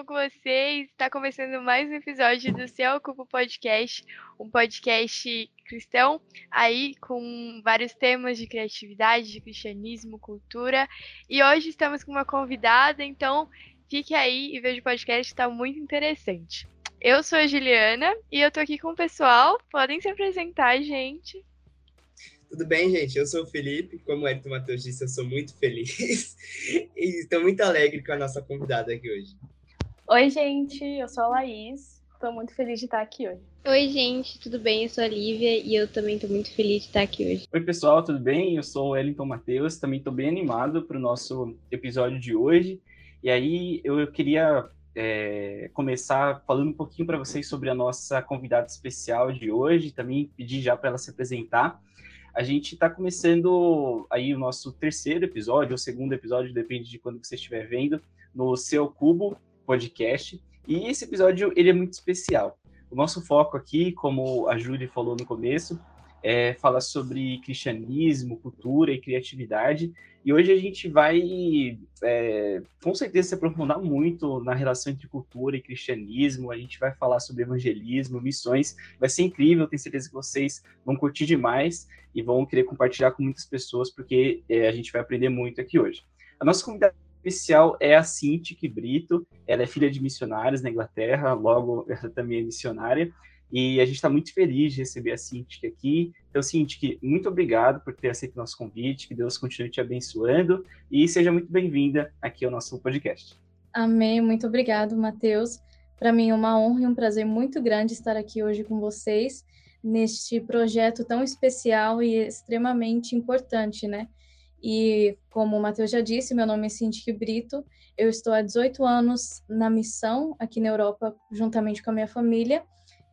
bom com vocês? Está começando mais um episódio do Céu Ocupa Podcast, um podcast cristão, aí com vários temas de criatividade, de cristianismo, cultura. E hoje estamos com uma convidada, então fique aí e veja o podcast, está muito interessante. Eu sou a Juliana e eu tô aqui com o pessoal. Podem se apresentar, gente. Tudo bem, gente? Eu sou o Felipe. Como o Edson Matheus disse, eu sou muito feliz e estou muito alegre com a nossa convidada aqui hoje. Oi, gente. Eu sou a Laís. Estou muito feliz de estar aqui hoje. Oi, gente. Tudo bem? Eu sou a Lívia e eu também estou muito feliz de estar aqui hoje. Oi, pessoal. Tudo bem? Eu sou o Wellington Matheus. Também estou bem animado para o nosso episódio de hoje. E aí eu queria é, começar falando um pouquinho para vocês sobre a nossa convidada especial de hoje, também pedir já para ela se apresentar. A gente está começando aí o nosso terceiro episódio, ou segundo episódio, depende de quando você estiver vendo, no Seu Cubo Podcast. E esse episódio ele é muito especial. O nosso foco aqui, como a Júlia falou no começo, é, fala sobre cristianismo, cultura e criatividade. E hoje a gente vai, é, com certeza, se aprofundar muito na relação entre cultura e cristianismo. A gente vai falar sobre evangelismo, missões. Vai ser incrível, tenho certeza que vocês vão curtir demais e vão querer compartilhar com muitas pessoas, porque é, a gente vai aprender muito aqui hoje. A nossa convidada especial é a Cintiq Brito. Ela é filha de missionários na Inglaterra, logo ela também é missionária. E a gente está muito feliz de receber a Cintiq aqui. Então, Cintiq, muito obrigado por ter aceito o nosso convite, que Deus continue te abençoando e seja muito bem-vinda aqui ao nosso podcast. Amém, muito obrigado, Matheus. Para mim é uma honra e um prazer muito grande estar aqui hoje com vocês neste projeto tão especial e extremamente importante, né? E como o Matheus já disse, meu nome é Cintiq Brito, eu estou há 18 anos na missão aqui na Europa, juntamente com a minha família,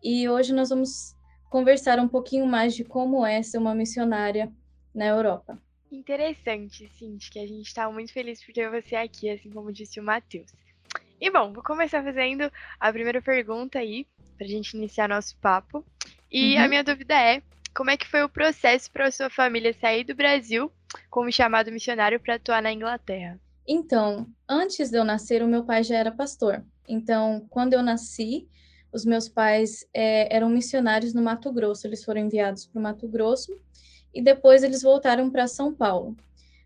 e hoje nós vamos conversar um pouquinho mais de como é ser uma missionária na Europa. Interessante, Cindy, que a gente está muito feliz por ter você aqui, assim como disse o Matheus. E bom, vou começar fazendo a primeira pergunta aí, para a gente iniciar nosso papo. E uhum. a minha dúvida é, como é que foi o processo para a sua família sair do Brasil como chamado missionário para atuar na Inglaterra? Então, antes de eu nascer, o meu pai já era pastor. Então, quando eu nasci, os meus pais é, eram missionários no Mato Grosso, eles foram enviados para o Mato Grosso e depois eles voltaram para São Paulo.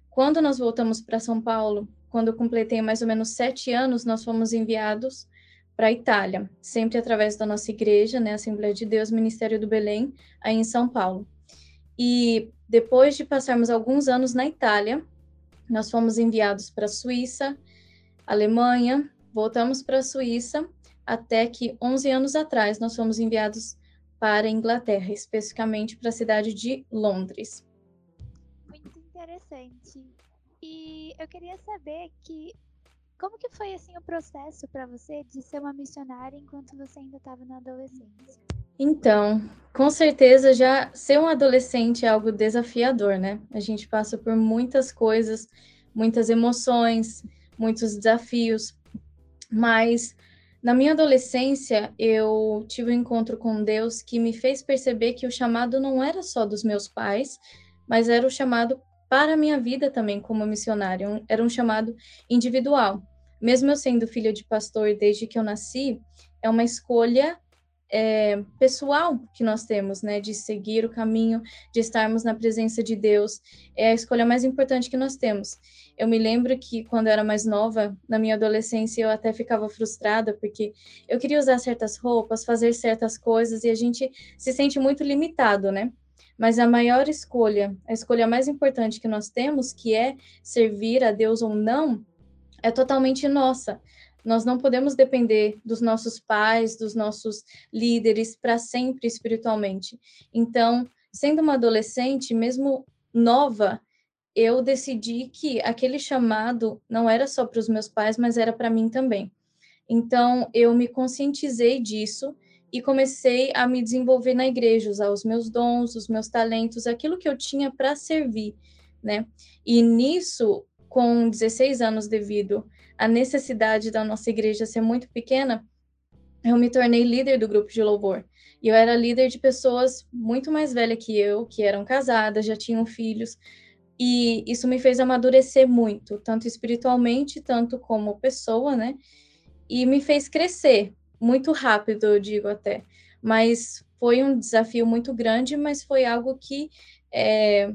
Quando nós voltamos para São Paulo, quando eu completei mais ou menos sete anos, nós fomos enviados para a Itália, sempre através da nossa igreja, né, Assembleia de Deus, Ministério do Belém, aí em São Paulo. E depois de passarmos alguns anos na Itália, nós fomos enviados para a Suíça, Alemanha, voltamos para a Suíça até que 11 anos atrás nós fomos enviados para a Inglaterra, especificamente para a cidade de Londres. Muito interessante. E eu queria saber que como que foi assim o processo para você de ser uma missionária enquanto você ainda estava na adolescência? Então, com certeza já ser um adolescente é algo desafiador, né? A gente passa por muitas coisas, muitas emoções, muitos desafios, mas na minha adolescência, eu tive um encontro com Deus que me fez perceber que o chamado não era só dos meus pais, mas era o chamado para a minha vida também como missionário, era um chamado individual. Mesmo eu sendo filha de pastor desde que eu nasci, é uma escolha é, pessoal que nós temos, né, de seguir o caminho, de estarmos na presença de Deus, é a escolha mais importante que nós temos. Eu me lembro que quando eu era mais nova, na minha adolescência, eu até ficava frustrada porque eu queria usar certas roupas, fazer certas coisas e a gente se sente muito limitado, né? Mas a maior escolha, a escolha mais importante que nós temos, que é servir a Deus ou não, é totalmente nossa. Nós não podemos depender dos nossos pais, dos nossos líderes para sempre espiritualmente. Então, sendo uma adolescente, mesmo nova, eu decidi que aquele chamado não era só para os meus pais, mas era para mim também. Então, eu me conscientizei disso e comecei a me desenvolver na igreja, usar os meus dons, os meus talentos, aquilo que eu tinha para servir, né? E nisso, com 16 anos, devido a necessidade da nossa igreja ser muito pequena, eu me tornei líder do grupo de louvor. E eu era líder de pessoas muito mais velhas que eu, que eram casadas, já tinham filhos. E isso me fez amadurecer muito, tanto espiritualmente, tanto como pessoa, né? e me fez crescer muito rápido, eu digo até. Mas foi um desafio muito grande, mas foi algo que é,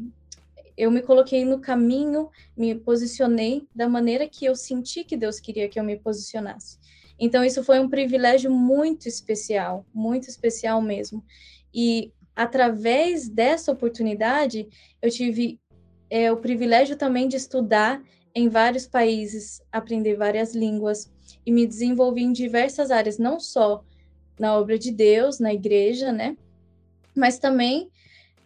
eu me coloquei no caminho, me posicionei da maneira que eu senti que Deus queria que eu me posicionasse. Então, isso foi um privilégio muito especial, muito especial mesmo. E através dessa oportunidade, eu tive é, o privilégio também de estudar em vários países, aprender várias línguas e me desenvolvi em diversas áreas, não só na obra de Deus, na igreja, né? Mas também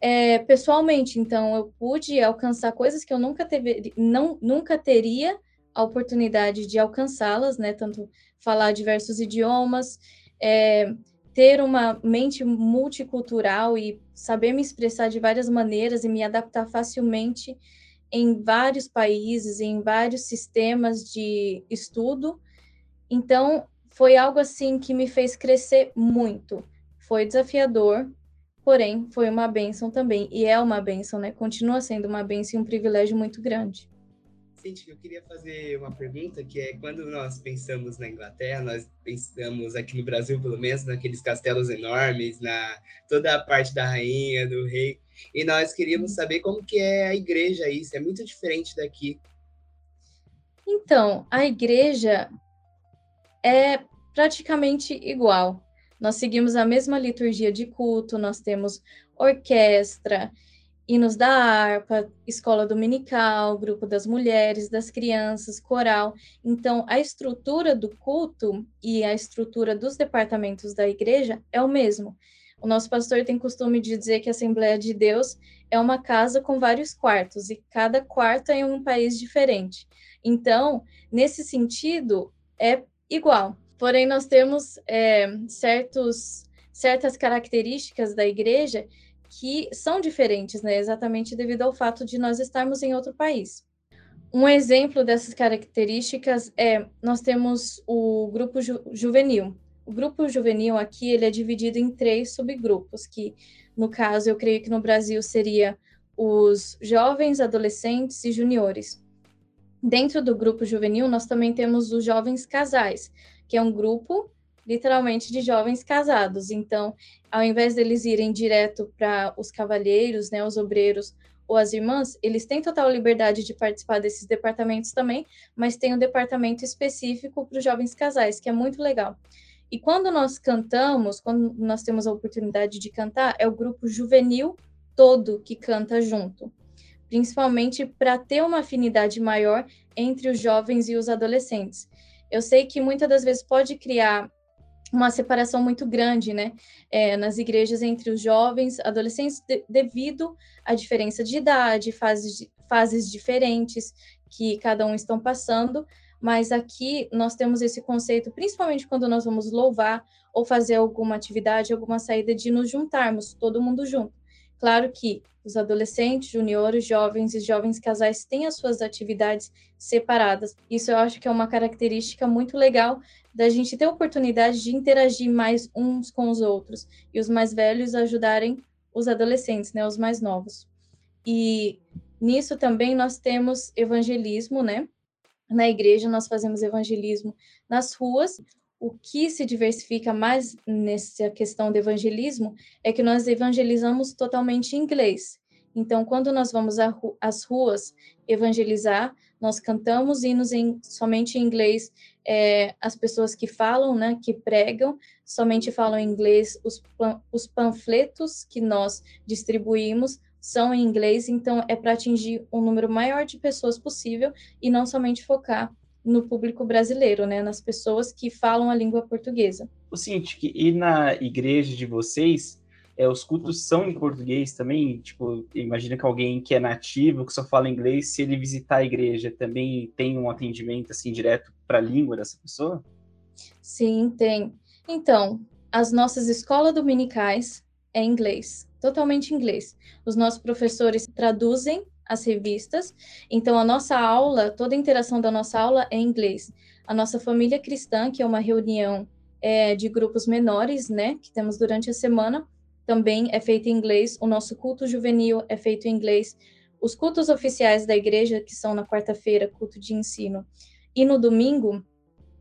é, pessoalmente. Então, eu pude alcançar coisas que eu nunca, teve, não, nunca teria a oportunidade de alcançá-las, né? Tanto falar diversos idiomas, é, ter uma mente multicultural e saber me expressar de várias maneiras e me adaptar facilmente em vários países, em vários sistemas de estudo. Então, foi algo assim que me fez crescer muito. Foi desafiador, porém foi uma benção também. E é uma benção, né? Continua sendo uma benção e um privilégio muito grande. Cintia, eu queria fazer uma pergunta que é quando nós pensamos na Inglaterra, nós pensamos aqui no Brasil, pelo menos, naqueles castelos enormes, na toda a parte da rainha, do rei, e nós queríamos saber como que é a igreja aí, se é muito diferente daqui. Então, a igreja é praticamente igual. Nós seguimos a mesma liturgia de culto, nós temos orquestra, hinos da harpa, escola dominical, grupo das mulheres, das crianças, coral. Então, a estrutura do culto e a estrutura dos departamentos da igreja é o mesmo. O nosso pastor tem costume de dizer que a Assembleia de Deus é uma casa com vários quartos e cada quarto é em um país diferente. Então, nesse sentido, é igual. Porém, nós temos é, certos, certas características da igreja que são diferentes, né? Exatamente devido ao fato de nós estarmos em outro país. Um exemplo dessas características é nós temos o grupo ju juvenil. O grupo juvenil aqui ele é dividido em três subgrupos, que no caso eu creio que no Brasil seria os jovens, adolescentes e juniores. Dentro do grupo juvenil nós também temos os jovens casais, que é um grupo literalmente de jovens casados. Então, ao invés deles irem direto para os cavalheiros, né, os obreiros ou as irmãs, eles têm total liberdade de participar desses departamentos também, mas tem um departamento específico para os jovens casais, que é muito legal. E quando nós cantamos, quando nós temos a oportunidade de cantar, é o grupo juvenil todo que canta junto, principalmente para ter uma afinidade maior entre os jovens e os adolescentes. Eu sei que muitas das vezes pode criar uma separação muito grande, né, é, nas igrejas entre os jovens, adolescentes, de, devido à diferença de idade, fases, fases diferentes que cada um estão passando, mas aqui nós temos esse conceito, principalmente quando nós vamos louvar ou fazer alguma atividade, alguma saída, de nos juntarmos, todo mundo junto. Claro que os adolescentes, juniores, jovens e jovens casais têm as suas atividades separadas. Isso eu acho que é uma característica muito legal da gente ter a oportunidade de interagir mais uns com os outros e os mais velhos ajudarem os adolescentes, né, os mais novos. E nisso também nós temos evangelismo, né? Na igreja nós fazemos evangelismo nas ruas, o que se diversifica mais nessa questão do evangelismo é que nós evangelizamos totalmente em inglês. Então, quando nós vamos às ruas evangelizar, nós cantamos hinos em, somente em inglês. É, as pessoas que falam, né, que pregam, somente falam em inglês. Os, os panfletos que nós distribuímos são em inglês. Então, é para atingir um número maior de pessoas possível e não somente focar no público brasileiro, né, nas pessoas que falam a língua portuguesa. O seguinte, e na igreja de vocês, é, os cultos são em português também? Tipo, imagina que alguém que é nativo, que só fala inglês, se ele visitar a igreja, também tem um atendimento assim direto para a língua dessa pessoa? Sim, tem. Então, as nossas escolas dominicais é inglês, totalmente inglês. Os nossos professores traduzem as revistas. Então, a nossa aula, toda a interação da nossa aula é em inglês. A nossa família cristã, que é uma reunião é, de grupos menores, né, que temos durante a semana, também é feita em inglês. O nosso culto juvenil é feito em inglês. Os cultos oficiais da igreja, que são na quarta-feira, culto de ensino, e no domingo,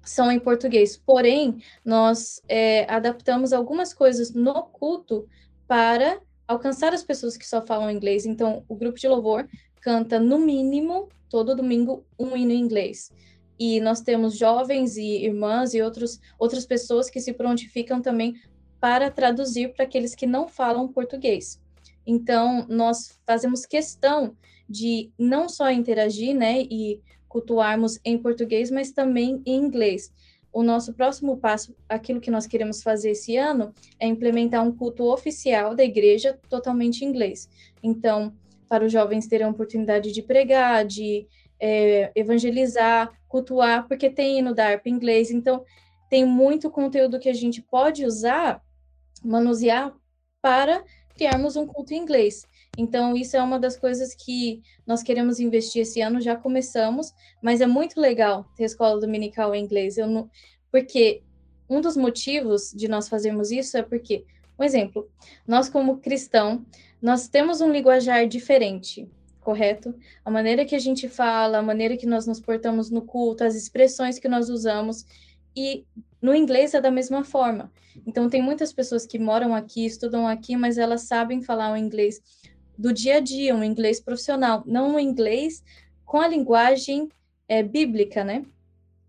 são em português. Porém, nós é, adaptamos algumas coisas no culto para alcançar as pessoas que só falam inglês. Então, o grupo de louvor canta, no mínimo, todo domingo, um hino em inglês. E nós temos jovens e irmãs e outros, outras pessoas que se prontificam também para traduzir para aqueles que não falam português. Então, nós fazemos questão de não só interagir, né, e cultuarmos em português, mas também em inglês. O nosso próximo passo, aquilo que nós queremos fazer esse ano, é implementar um culto oficial da igreja totalmente em inglês. Então, para os jovens terem a oportunidade de pregar, de é, evangelizar, cultuar, porque tem no DARP inglês. Então, tem muito conteúdo que a gente pode usar, manusear, para criarmos um culto em inglês. Então, isso é uma das coisas que nós queremos investir esse ano, já começamos, mas é muito legal ter escola dominical em inglês. Eu não, porque um dos motivos de nós fazermos isso é porque, um exemplo, nós como cristão, nós temos um linguajar diferente, correto? A maneira que a gente fala, a maneira que nós nos portamos no culto, as expressões que nós usamos, e no inglês é da mesma forma. Então, tem muitas pessoas que moram aqui, estudam aqui, mas elas sabem falar o inglês do dia a dia, um inglês profissional, não um inglês com a linguagem é, bíblica, né?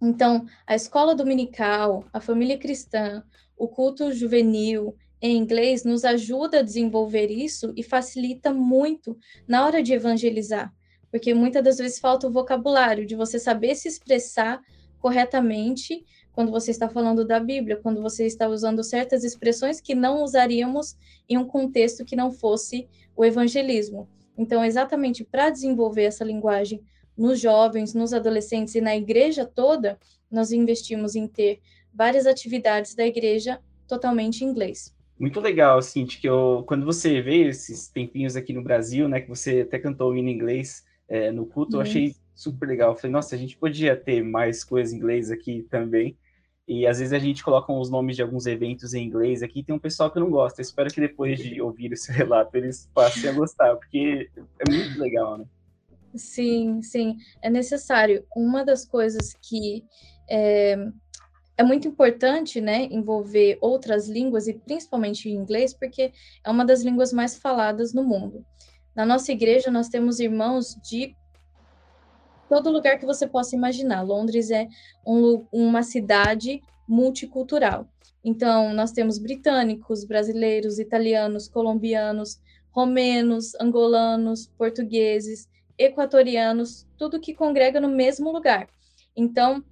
Então, a escola dominical, a família cristã, o culto juvenil em inglês nos ajuda a desenvolver isso e facilita muito na hora de evangelizar, porque muitas das vezes falta o vocabulário de você saber se expressar corretamente quando você está falando da Bíblia, quando você está usando certas expressões que não usaríamos em um contexto que não fosse o evangelismo. Então, exatamente para desenvolver essa linguagem nos jovens, nos adolescentes e na igreja toda, nós investimos em ter várias atividades da igreja totalmente em inglês. Muito legal, Cintia, que eu, quando você veio esses tempinhos aqui no Brasil, né, que você até cantou em inglês é, no culto, eu achei super legal. Eu falei, nossa, a gente podia ter mais coisas em inglês aqui também. E às vezes a gente coloca os nomes de alguns eventos em inglês aqui, tem um pessoal que não gosta. Eu espero que depois de ouvir esse relato eles passem a gostar, porque é muito legal, né? Sim, sim, é necessário. Uma das coisas que é, é muito importante, né, envolver outras línguas e principalmente o inglês, porque é uma das línguas mais faladas no mundo. Na nossa igreja, nós temos irmãos de todo lugar que você possa imaginar. Londres é um, uma cidade multicultural. Então, nós temos britânicos, brasileiros, italianos, colombianos, romenos, angolanos, portugueses, equatorianos, tudo que congrega no mesmo lugar. Então,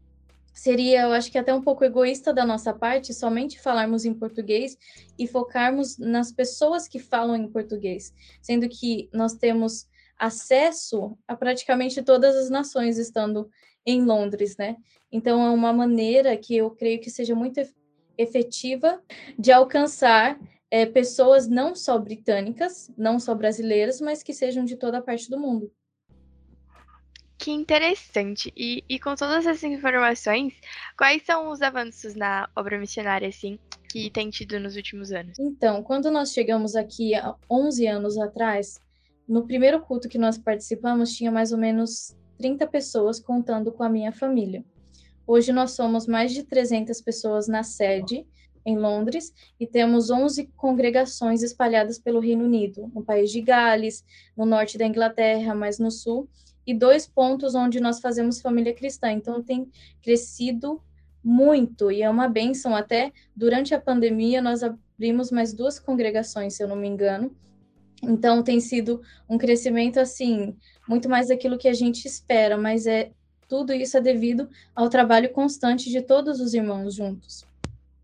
seria, eu acho que até um pouco egoísta da nossa parte somente falarmos em português e focarmos nas pessoas que falam em português, sendo que nós temos acesso a praticamente todas as nações estando em Londres, né? Então é uma maneira que eu creio que seja muito efetiva de alcançar é, pessoas não só britânicas, não só brasileiras, mas que sejam de toda a parte do mundo. Que interessante. E, e com todas essas informações, quais são os avanços na obra missionária, assim, que tem tido nos últimos anos? Então, quando nós chegamos aqui há 11 anos atrás, no primeiro culto que nós participamos, tinha mais ou menos 30 pessoas contando com a minha família. Hoje nós somos mais de 300 pessoas na sede, em Londres, e temos 11 congregações espalhadas pelo Reino Unido, no país de Gales, no norte da Inglaterra, mais no sul, e dois pontos onde nós fazemos família cristã. Então tem crescido muito e é uma benção. Até durante a pandemia, nós abrimos mais duas congregações, se eu não me engano, então tem sido um crescimento assim, muito mais daquilo que a gente espera, mas é tudo isso é devido ao trabalho constante de todos os irmãos juntos.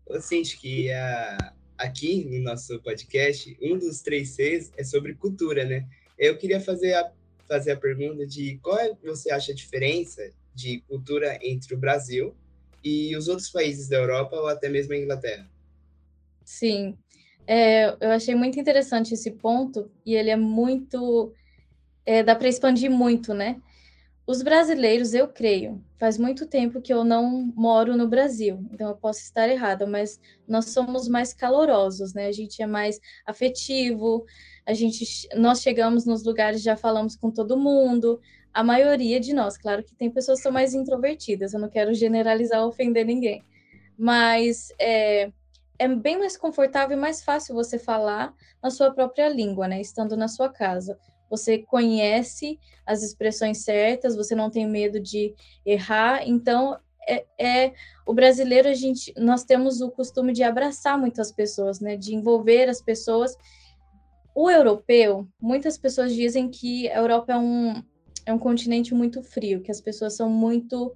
Eu sinto que a, aqui no nosso podcast, um dos três Cs é sobre cultura, né? Eu queria fazer a, fazer a pergunta de qual é, você acha a diferença de cultura entre o Brasil e os outros países da Europa ou até mesmo a Inglaterra? Sim, é, eu achei muito interessante esse ponto e ele é muito. É, dá para expandir muito, né? Os brasileiros, eu creio, faz muito tempo que eu não moro no Brasil, então eu posso estar errada, mas nós somos mais calorosos, né? A gente é mais afetivo, a gente, nós chegamos nos lugares já falamos com todo mundo, a maioria de nós. Claro que tem pessoas que são mais introvertidas, eu não quero generalizar ou ofender ninguém, mas é, é bem mais confortável e mais fácil você falar na sua própria língua, né? Estando na sua casa. Você conhece as expressões certas, você não tem medo de errar, então é, é, o brasileiro a gente nós temos o costume de abraçar muitas pessoas, né, de envolver as pessoas. O europeu, muitas pessoas dizem que a Europa é um é um continente muito frio, que as pessoas são muito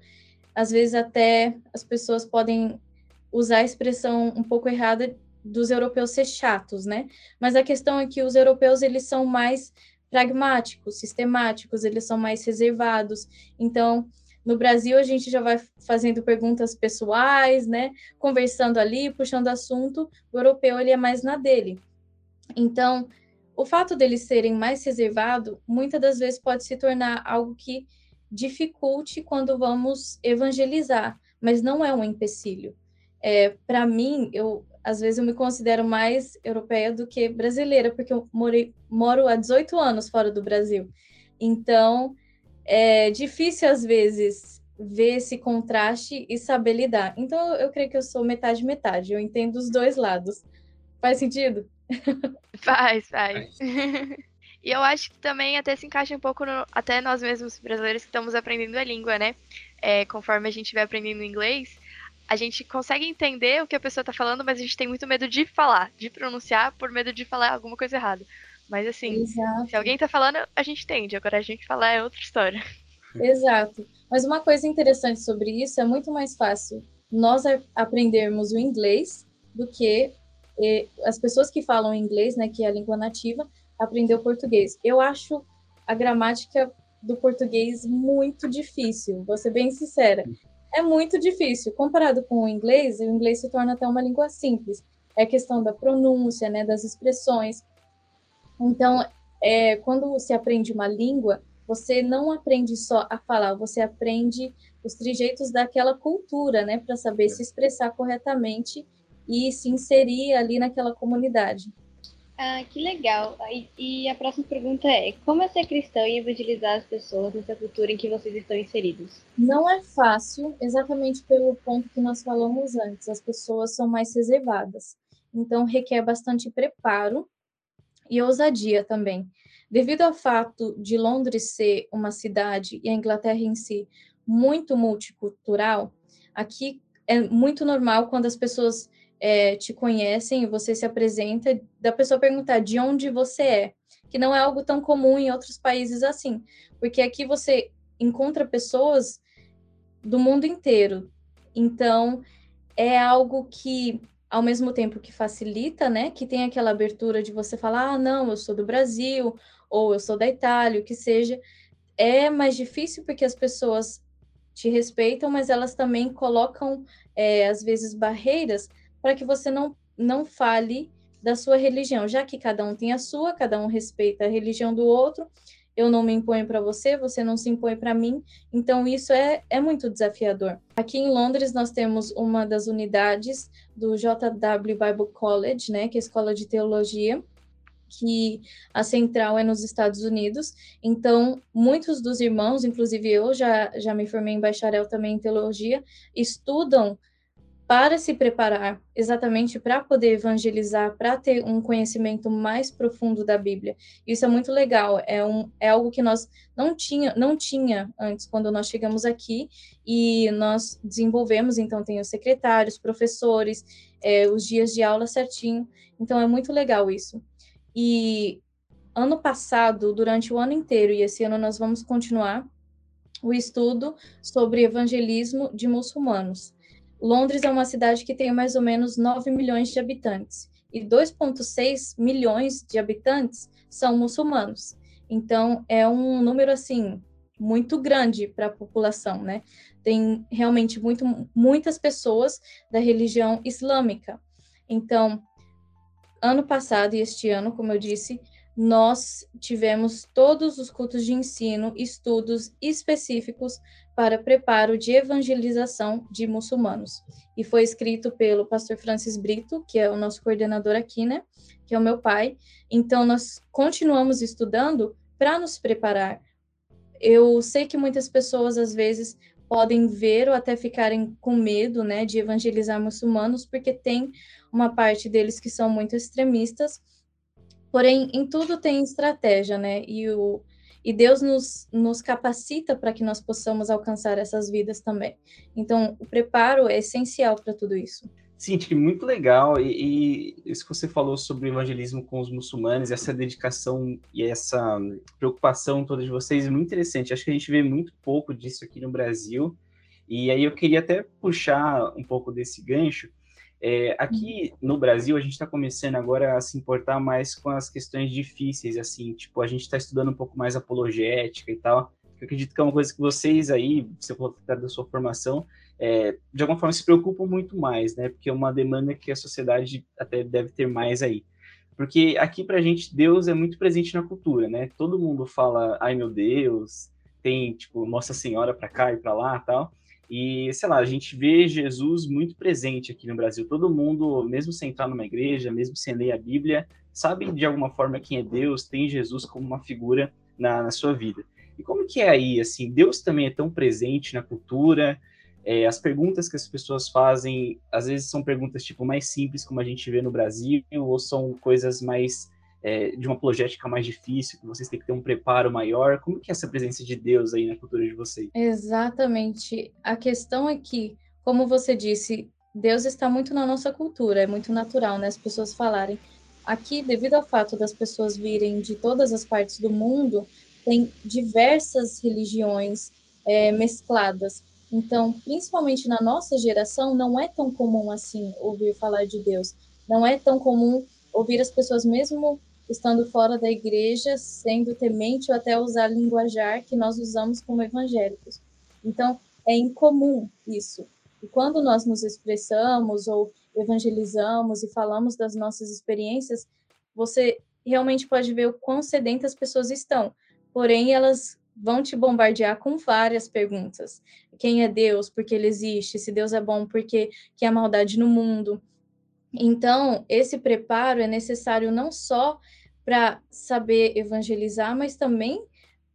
às vezes até as pessoas podem usar a expressão um pouco errada dos europeus ser chatos, né? Mas a questão é que os europeus eles são mais pragmáticos, sistemáticos, eles são mais reservados. Então, no Brasil, a gente já vai fazendo perguntas pessoais, né? Conversando ali, puxando assunto. O europeu, ele é mais na dele. Então, o fato deles serem mais reservados, muitas das vezes pode se tornar algo que dificulte quando vamos evangelizar, mas não é um empecilho. É, Para mim, eu às vezes eu me considero mais europeia do que brasileira, porque eu morei, moro há 18 anos fora do Brasil. Então, é difícil às vezes ver esse contraste e saber lidar. Então eu creio que eu sou metade metade, eu entendo os dois lados. Faz sentido? Faz, faz. e eu acho que também até se encaixa um pouco no, até nós mesmos brasileiros que estamos aprendendo a língua, né? É, conforme a gente vai aprendendo inglês, a gente consegue entender o que a pessoa está falando, mas a gente tem muito medo de falar, de pronunciar, por medo de falar alguma coisa errada. Mas assim, Exato. se alguém tá falando, a gente entende. Agora a gente falar é outra história. Exato. Mas uma coisa interessante sobre isso é muito mais fácil nós aprendermos o inglês do que as pessoas que falam inglês, né, que é a língua nativa, aprender o português. Eu acho a gramática do português muito difícil, vou ser bem sincera. É muito difícil. Comparado com o inglês, o inglês se torna até uma língua simples. É questão da pronúncia, né, das expressões. Então, é, quando se aprende uma língua, você não aprende só a falar, você aprende os trejeitos daquela cultura, né, para saber se expressar corretamente e se inserir ali naquela comunidade. Ah, que legal. E a próxima pergunta é: como é ser cristão e evangelizar as pessoas nessa cultura em que vocês estão inseridos? Não é fácil, exatamente pelo ponto que nós falamos antes. As pessoas são mais reservadas. Então, requer bastante preparo e ousadia também. Devido ao fato de Londres ser uma cidade e a Inglaterra em si muito multicultural, aqui é muito normal quando as pessoas é, te conhecem e você se apresenta, da pessoa perguntar de onde você é, que não é algo tão comum em outros países assim, porque aqui você encontra pessoas do mundo inteiro. Então, é algo que ao mesmo tempo que facilita, né, que tem aquela abertura de você falar, ah, não, eu sou do Brasil, ou eu sou da Itália, o que seja, é mais difícil porque as pessoas te respeitam, mas elas também colocam, é, às vezes, barreiras para que você não, não fale da sua religião, já que cada um tem a sua, cada um respeita a religião do outro, eu não me imponho para você, você não se impõe para mim. Então, isso é, é muito desafiador. Aqui em Londres, nós temos uma das unidades do JW Bible College, né, que é a escola de teologia, que a central é nos Estados Unidos. Então, muitos dos irmãos, inclusive eu já, já me formei em bacharel também em teologia, estudam para se preparar exatamente para poder evangelizar, para ter um conhecimento mais profundo da Bíblia. Isso é muito legal, é, um, é algo que nós não tinha, não tinha antes quando nós chegamos aqui e nós desenvolvemos, então tem os secretários, professores, é, os dias de aula certinho, então é muito legal isso. E ano passado, durante o ano inteiro, e esse ano nós vamos continuar o estudo sobre evangelismo de muçulmanos. Londres é uma cidade que tem mais ou menos 9 milhões de habitantes e 2,6 milhões de habitantes são muçulmanos. Então, é um número assim muito grande para a população, né? Tem realmente muito, muitas pessoas da religião islâmica. Então, ano passado e este ano, como eu disse, nós tivemos todos os cultos de ensino, estudos específicos para preparo de evangelização de muçulmanos. E foi escrito pelo pastor Francis Brito, que é o nosso coordenador aqui, né? Que é o meu pai. Então, nós continuamos estudando para nos preparar. eu sei que muitas pessoas às vezes podem ver ou até ficarem com medo, né, de evangelizar muçulmanos, porque tem uma parte deles que são muito extremistas. Porém, em tudo tem estratégia, né? E o e Deus nos, nos capacita para que nós possamos alcançar essas vidas também. Então, o preparo é essencial para tudo isso. Que muito legal. E, e, isso que você falou sobre o evangelismo com os muçulmanos, essa dedicação e essa preocupação toda de vocês é muito interessante. Acho que a gente vê muito pouco disso aqui no Brasil. E aí eu queria até puxar um pouco desse gancho. É, aqui no Brasil, a gente está começando agora a se importar mais com as questões difíceis, assim, tipo, a gente está estudando um pouco mais apologética e tal. Eu acredito que é uma coisa que vocês aí, você falou da sua formação, é, de alguma forma se preocupam muito mais, né? Porque é uma demanda que a sociedade até deve ter mais aí. Porque aqui pra gente Deus é muito presente na cultura, né? Todo mundo fala, ai meu Deus, tem tipo Nossa Senhora para cá e para lá, tal. E sei lá, a gente vê Jesus muito presente aqui no Brasil. Todo mundo, mesmo sem entrar numa igreja, mesmo sem ler a Bíblia, sabe de alguma forma quem é Deus, tem Jesus como uma figura na, na sua vida. E como que é aí, assim, Deus também é tão presente na cultura, é, as perguntas que as pessoas fazem, às vezes são perguntas tipo mais simples, como a gente vê no Brasil, ou são coisas mais é, de uma apologética mais difícil, que vocês têm que ter um preparo maior. Como que é essa presença de Deus aí na cultura de vocês? Exatamente. A questão é que, como você disse, Deus está muito na nossa cultura, é muito natural, né? As pessoas falarem. Aqui, devido ao fato das pessoas virem de todas as partes do mundo, tem diversas religiões é, mescladas. Então, principalmente na nossa geração, não é tão comum assim ouvir falar de Deus. Não é tão comum ouvir as pessoas, mesmo estando fora da igreja, sendo temente ou até usar linguajar que nós usamos como evangélicos. Então, é incomum isso. E quando nós nos expressamos ou evangelizamos e falamos das nossas experiências, você realmente pode ver o quão sedentas as pessoas estão. Porém, elas vão te bombardear com várias perguntas. Quem é Deus? Por que ele existe? Se Deus é bom, por que, que há maldade no mundo? Então, esse preparo é necessário não só para saber evangelizar, mas também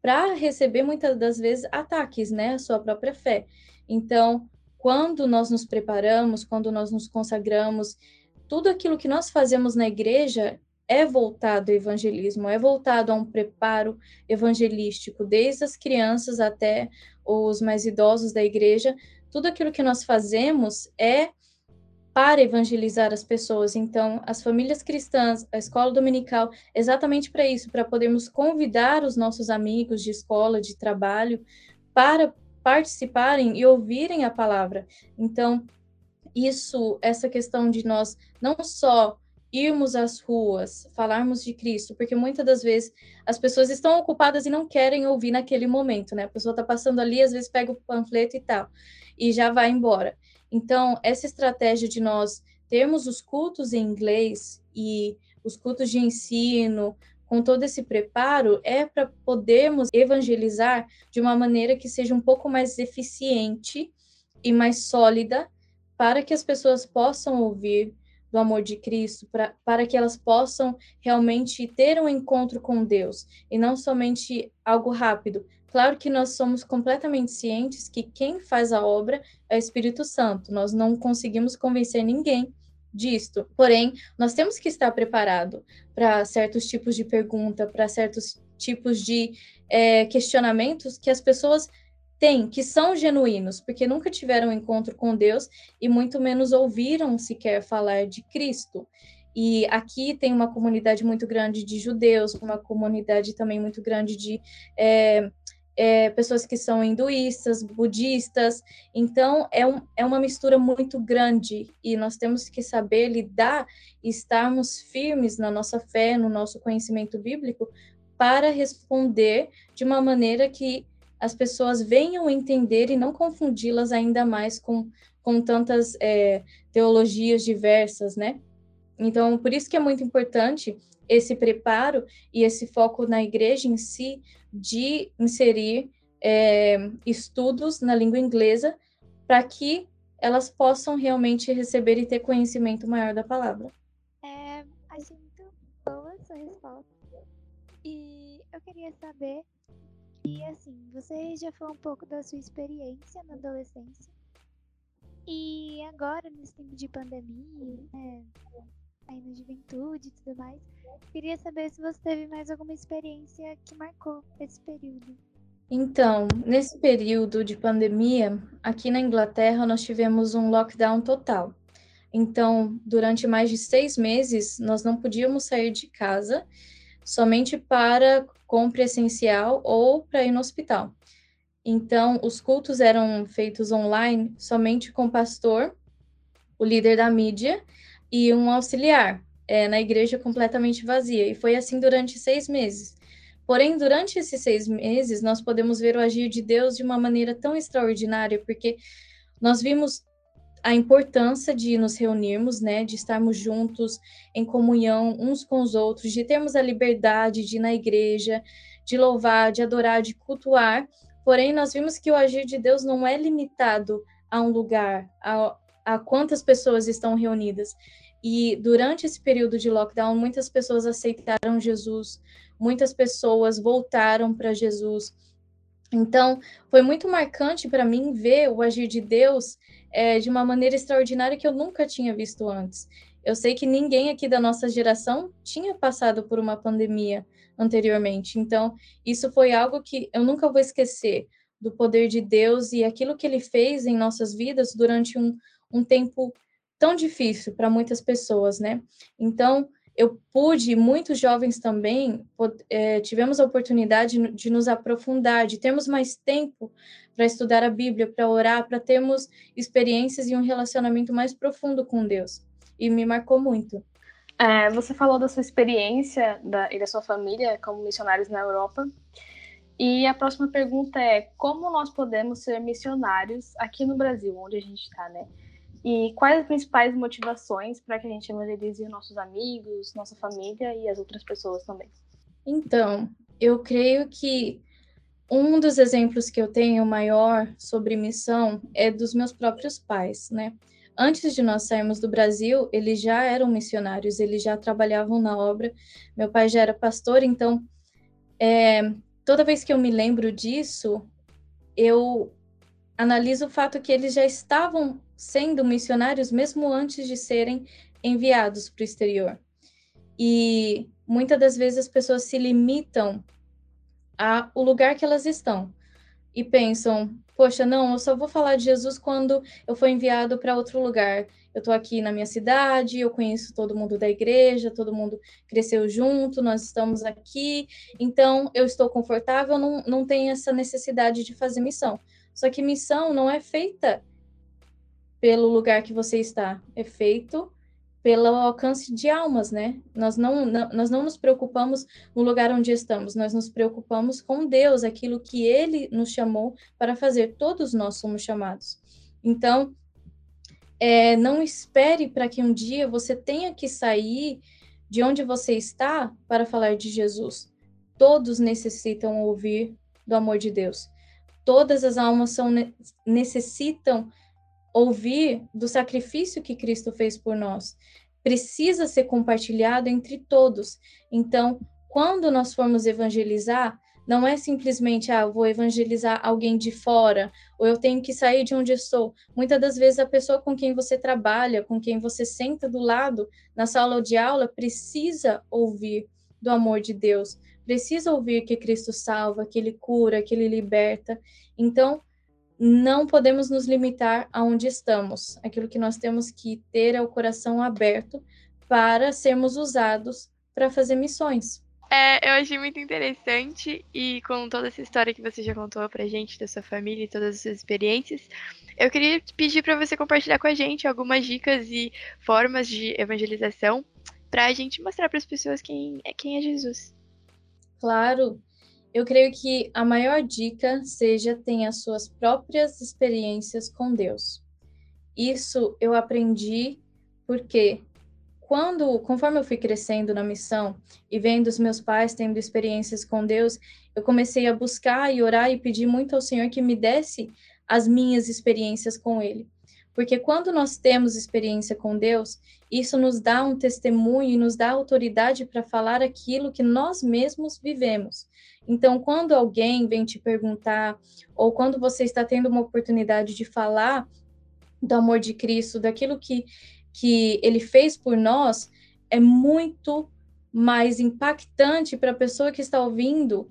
para receber muitas das vezes ataques, né, à sua própria fé. Então, quando nós nos preparamos, quando nós nos consagramos, tudo aquilo que nós fazemos na igreja é voltado ao evangelismo, é voltado a um preparo evangelístico, desde as crianças até os mais idosos da igreja. Tudo aquilo que nós fazemos é para evangelizar as pessoas. Então, as famílias cristãs, a escola dominical, exatamente para isso, para podermos convidar os nossos amigos de escola, de trabalho, para participarem e ouvirem a palavra. Então, isso, essa questão de nós não só irmos às ruas, falarmos de Cristo, porque muitas das vezes as pessoas estão ocupadas e não querem ouvir naquele momento, né? A pessoa está passando ali, às vezes pega o panfleto e tal, e já vai embora. Então, essa estratégia de nós termos os cultos em inglês e os cultos de ensino, com todo esse preparo, é para podermos evangelizar de uma maneira que seja um pouco mais eficiente e mais sólida, para que as pessoas possam ouvir do amor de Cristo, pra, para que elas possam realmente ter um encontro com Deus e não somente algo rápido. Claro que nós somos completamente cientes que quem faz a obra é o Espírito Santo, nós não conseguimos convencer ninguém disto. Porém, nós temos que estar preparado para certos tipos de pergunta, para certos tipos de é, questionamentos que as pessoas tem, que são genuínos, porque nunca tiveram encontro com Deus e muito menos ouviram sequer falar de Cristo. E aqui tem uma comunidade muito grande de judeus, uma comunidade também muito grande de é, é, pessoas que são hinduístas, budistas. Então, é, um, é uma mistura muito grande e nós temos que saber lidar e estarmos firmes na nossa fé, no nosso conhecimento bíblico, para responder de uma maneira que as pessoas venham entender e não confundi-las ainda mais com, com tantas é, teologias diversas, né? Então, por isso que é muito importante esse preparo e esse foco na igreja em si de inserir é, estudos na língua inglesa para que elas possam realmente receber e ter conhecimento maior da palavra. É, achei muito boa essa resposta. E eu queria saber E assim, você já falou um pouco da sua experiência na adolescência. E agora, nesse tempo de pandemia, né, aí na juventude e tudo mais, queria saber se você teve mais alguma experiência que marcou esse período. Então, nesse período de pandemia, aqui na Inglaterra, nós tivemos um lockdown total. Então, durante mais de seis meses, nós não podíamos sair de casa somente para compra essencial ou para ir no hospital. Então, os cultos eram feitos online somente com o pastor, o líder da mídia e um auxiliar, é, na igreja completamente vazia. E foi assim durante seis meses. Porém, durante esses seis meses, nós podemos ver o agir de Deus de uma maneira tão extraordinária, porque nós vimos a importância de nos reunirmos, né, de estarmos juntos em comunhão uns com os outros, de termos a liberdade de ir na igreja, de louvar, de adorar, de cultuar. Porém, nós vimos que o agir de Deus não é limitado a um lugar, a, a quantas pessoas estão reunidas. E durante esse período de lockdown, muitas pessoas aceitaram Jesus, muitas pessoas voltaram para Jesus. Então, foi muito marcante para mim ver o agir de Deus é, de uma maneira extraordinária que eu nunca tinha visto antes. Eu sei que ninguém aqui da nossa geração tinha passado por uma pandemia anteriormente. Então, isso foi algo que eu nunca vou esquecer do poder de Deus e aquilo que ele fez em nossas vidas durante um, um tempo tão difícil para muitas pessoas, né? Então, eu pude, muitos jovens também, é, tivemos a oportunidade de nos aprofundar, de termos mais tempo para estudar a Bíblia, para orar, para termos experiências e um relacionamento mais profundo com Deus. E me marcou muito. É, você falou da sua experiência da, e da sua família como missionários na Europa. E a próxima pergunta é: como nós podemos ser missionários aqui no Brasil, onde a gente está, né? E quais as principais motivações para que a gente evangelize nossos amigos, nossa família e as outras pessoas também? Então, eu creio que um dos exemplos que eu tenho maior sobre missão é dos meus próprios pais, né? Antes de nós sairmos do Brasil, eles já eram missionários, eles já trabalhavam na obra. Meu pai já era pastor, então é, toda vez que eu me lembro disso, eu analiso o fato que eles já estavam sendo missionários mesmo antes de serem enviados para o exterior. E muitas das vezes as pessoas se limitam ao lugar que elas estão e pensam: poxa, não, eu só vou falar de Jesus quando eu for enviado para outro lugar. Eu estou aqui na minha cidade, eu conheço todo mundo da igreja, todo mundo cresceu junto, nós estamos aqui, então eu estou confortável, não, não tenho essa necessidade de fazer missão. Só que missão não é feita pelo lugar que você está, é feito pelo alcance de almas, né? Nós não, não, nós não nos preocupamos no lugar onde estamos, nós nos preocupamos com Deus, aquilo que Ele nos chamou para fazer. Todos nós somos chamados. Então, é, não espere para que um dia você tenha que sair de onde você está para falar de Jesus. Todos necessitam ouvir do amor de Deus. Todas as almas são, necessitam ouvir do sacrifício que Cristo fez por nós. Precisa ser compartilhado entre todos. Então, quando nós formos evangelizar, não é simplesmente, ah, vou evangelizar alguém de fora, ou eu tenho que sair de onde estou. Muitas das vezes a pessoa com quem você trabalha, com quem você senta do lado na sala de aula, precisa ouvir do amor de Deus, precisa ouvir que Cristo salva, que Ele cura, que Ele liberta. Então, não podemos nos limitar aonde estamos. Aquilo que nós temos que ter é o coração aberto para sermos usados para fazer missões. É, eu achei muito interessante e com toda essa história que você já contou pra gente da sua família e todas as suas experiências, eu queria pedir para você compartilhar com a gente algumas dicas e formas de evangelização para a gente mostrar para as pessoas quem é, quem é Jesus. Claro, eu creio que a maior dica seja tenha suas próprias experiências com Deus. Isso eu aprendi porque quando, conforme eu fui crescendo na missão e vendo os meus pais tendo experiências com Deus, eu comecei a buscar e orar e pedir muito ao Senhor que me desse as minhas experiências com Ele. Porque quando nós temos experiência com Deus, isso nos dá um testemunho e nos dá autoridade para falar aquilo que nós mesmos vivemos. Então, quando alguém vem te perguntar, ou quando você está tendo uma oportunidade de falar do amor de Cristo, daquilo que, que ele fez por nós, é muito mais impactante para a pessoa que está ouvindo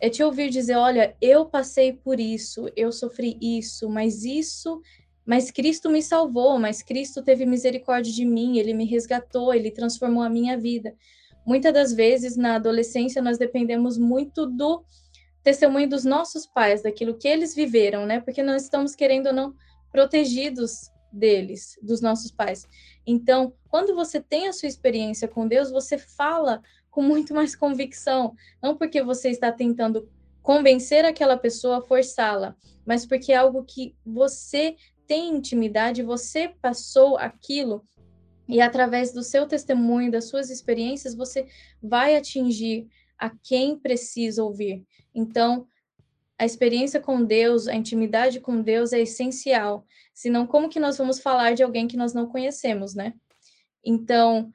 é te ouvir dizer, olha, eu passei por isso, eu sofri isso, mas isso mas Cristo me salvou, mas Cristo teve misericórdia de mim, ele me resgatou, ele transformou a minha vida. Muitas das vezes, na adolescência, nós dependemos muito do testemunho dos nossos pais, daquilo que eles viveram, né? Porque nós estamos querendo ou não protegidos deles, dos nossos pais. Então, quando você tem a sua experiência com Deus, você fala com muito mais convicção, não porque você está tentando convencer aquela pessoa forçá-la, mas porque é algo que você tem intimidade, você passou aquilo e através do seu testemunho, das suas experiências, você vai atingir a quem precisa ouvir. Então, a experiência com Deus, a intimidade com Deus é essencial. Senão, como que nós vamos falar de alguém que nós não conhecemos, né? Então,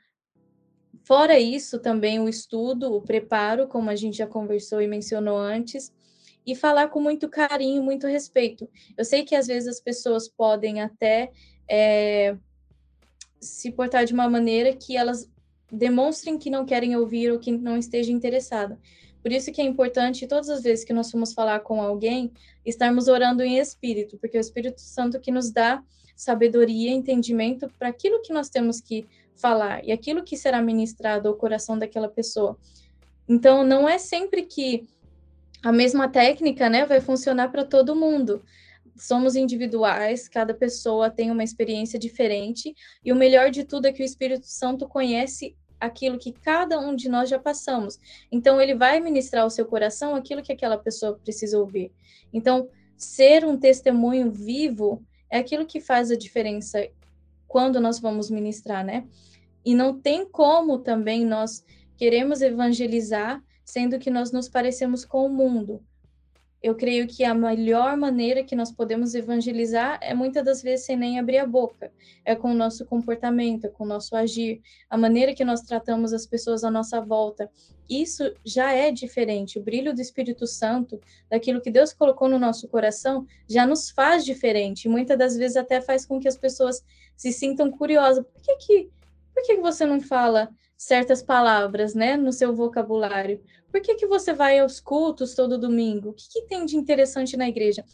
fora isso, também o estudo, o preparo, como a gente já conversou e mencionou antes, e falar com muito carinho, muito respeito. Eu sei que às vezes as pessoas podem até é, se portar de uma maneira que elas demonstrem que não querem ouvir ou que não estejam interessadas. Por isso que é importante, todas as vezes que nós formos falar com alguém, estarmos orando em espírito, porque é o Espírito Santo que nos dá sabedoria, entendimento para aquilo que nós temos que falar e aquilo que será ministrado ao coração daquela pessoa. Então, não é sempre que a mesma técnica, né, vai funcionar para todo mundo. Somos individuais, cada pessoa tem uma experiência diferente, e o melhor de tudo é que o Espírito Santo conhece aquilo que cada um de nós já passamos. Então, ele vai ministrar ao seu coração aquilo que aquela pessoa precisa ouvir. Então, ser um testemunho vivo é aquilo que faz a diferença quando nós vamos ministrar, né? E não tem como também nós queremos evangelizar sendo que nós nos parecemos com o mundo. Eu creio que a melhor maneira que nós podemos evangelizar é muitas das vezes sem nem abrir a boca, é com o nosso comportamento, é com o nosso agir, a maneira que nós tratamos as pessoas à nossa volta. Isso já é diferente. O brilho do Espírito Santo, daquilo que Deus colocou no nosso coração, já nos faz diferente. Muitas das vezes até faz com que as pessoas se sintam curiosas. Por que que, por que, que você não fala certas palavras, né, no seu vocabulário? Por que, que você vai aos cultos todo domingo? O que, que tem de interessante na igreja?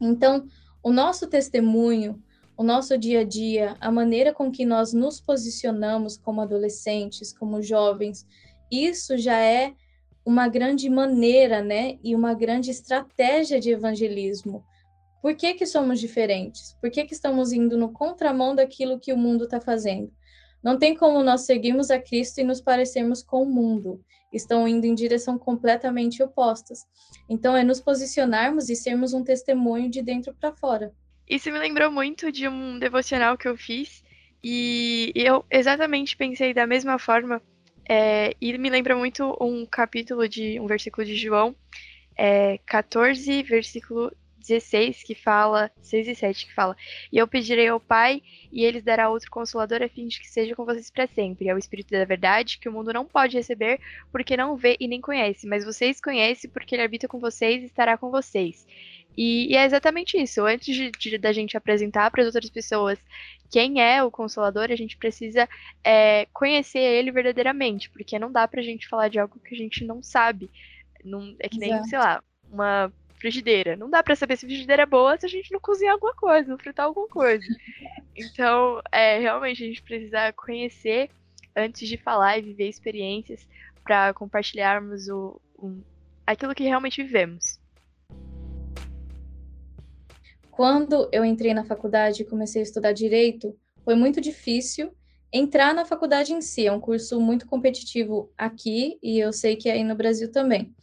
Então, o nosso testemunho, o nosso dia a dia, a maneira com que nós nos posicionamos como adolescentes, como jovens, isso já é uma grande maneira, né, e uma grande estratégia de evangelismo. Por que que somos diferentes? Por que que estamos indo no contramão daquilo que o mundo está fazendo? Não tem como nós seguirmos a Cristo e nos parecermos com o mundo. Estão indo em direção completamente opostas. Então, é nos posicionarmos e sermos um testemunho de dentro para fora. Isso me lembrou muito de um devocional que eu fiz e eu exatamente pensei da mesma forma. É, e me lembra muito um capítulo de um versículo de João é, 14, versículo 16, que fala, 6 e 7, que fala: E eu pedirei ao Pai, e ele dará outro consolador a fim de que seja com vocês para sempre. É o Espírito da Verdade, que o mundo não pode receber, porque não vê e nem conhece, mas vocês conhecem, porque ele habita com vocês e estará com vocês. E, e é exatamente isso. Antes de, de, da gente apresentar para as outras pessoas quem é o Consolador, a gente precisa é, conhecer ele verdadeiramente, porque não dá para a gente falar de algo que a gente não sabe. Não, é que nem, Exato. sei lá, uma frigideira. Não dá para saber se a frigideira é boa se a gente não cozinhar alguma coisa, não fritar alguma coisa. Então, é, realmente a gente precisa conhecer antes de falar e viver experiências para compartilharmos o, o, aquilo que realmente vivemos. Quando eu entrei na faculdade e comecei a estudar direito, foi muito difícil entrar na faculdade em si. É um curso muito competitivo aqui e eu sei que é aí no Brasil também.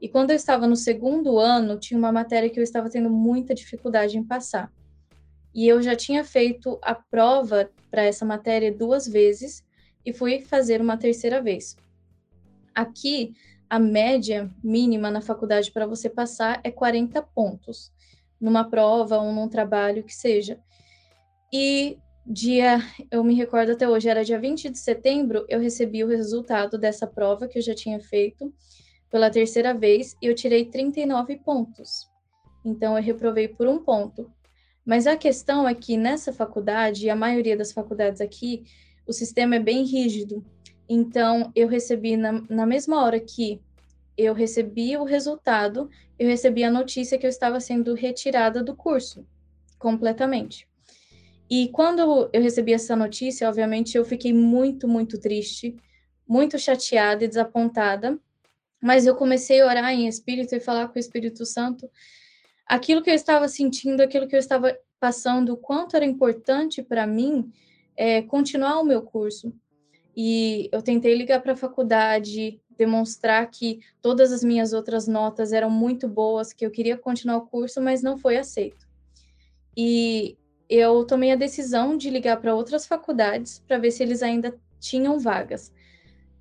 E quando eu estava no segundo ano, tinha uma matéria que eu estava tendo muita dificuldade em passar. E eu já tinha feito a prova para essa matéria duas vezes e fui fazer uma terceira vez. Aqui, a média mínima na faculdade para você passar é 40 pontos, numa prova ou num trabalho que seja. E dia, eu me recordo até hoje, era dia 20 de setembro, eu recebi o resultado dessa prova que eu já tinha feito pela terceira vez e eu tirei 39 pontos. Então eu reprovei por um ponto. Mas a questão é que nessa faculdade, e a maioria das faculdades aqui, o sistema é bem rígido. Então eu recebi na, na mesma hora que eu recebi o resultado, eu recebi a notícia que eu estava sendo retirada do curso completamente. E quando eu recebi essa notícia, obviamente eu fiquei muito, muito triste, muito chateada e desapontada, mas eu comecei a orar em espírito e falar com o Espírito Santo aquilo que eu estava sentindo, aquilo que eu estava passando, o quanto era importante para mim é, continuar o meu curso. E eu tentei ligar para a faculdade, demonstrar que todas as minhas outras notas eram muito boas, que eu queria continuar o curso, mas não foi aceito. E eu tomei a decisão de ligar para outras faculdades para ver se eles ainda tinham vagas.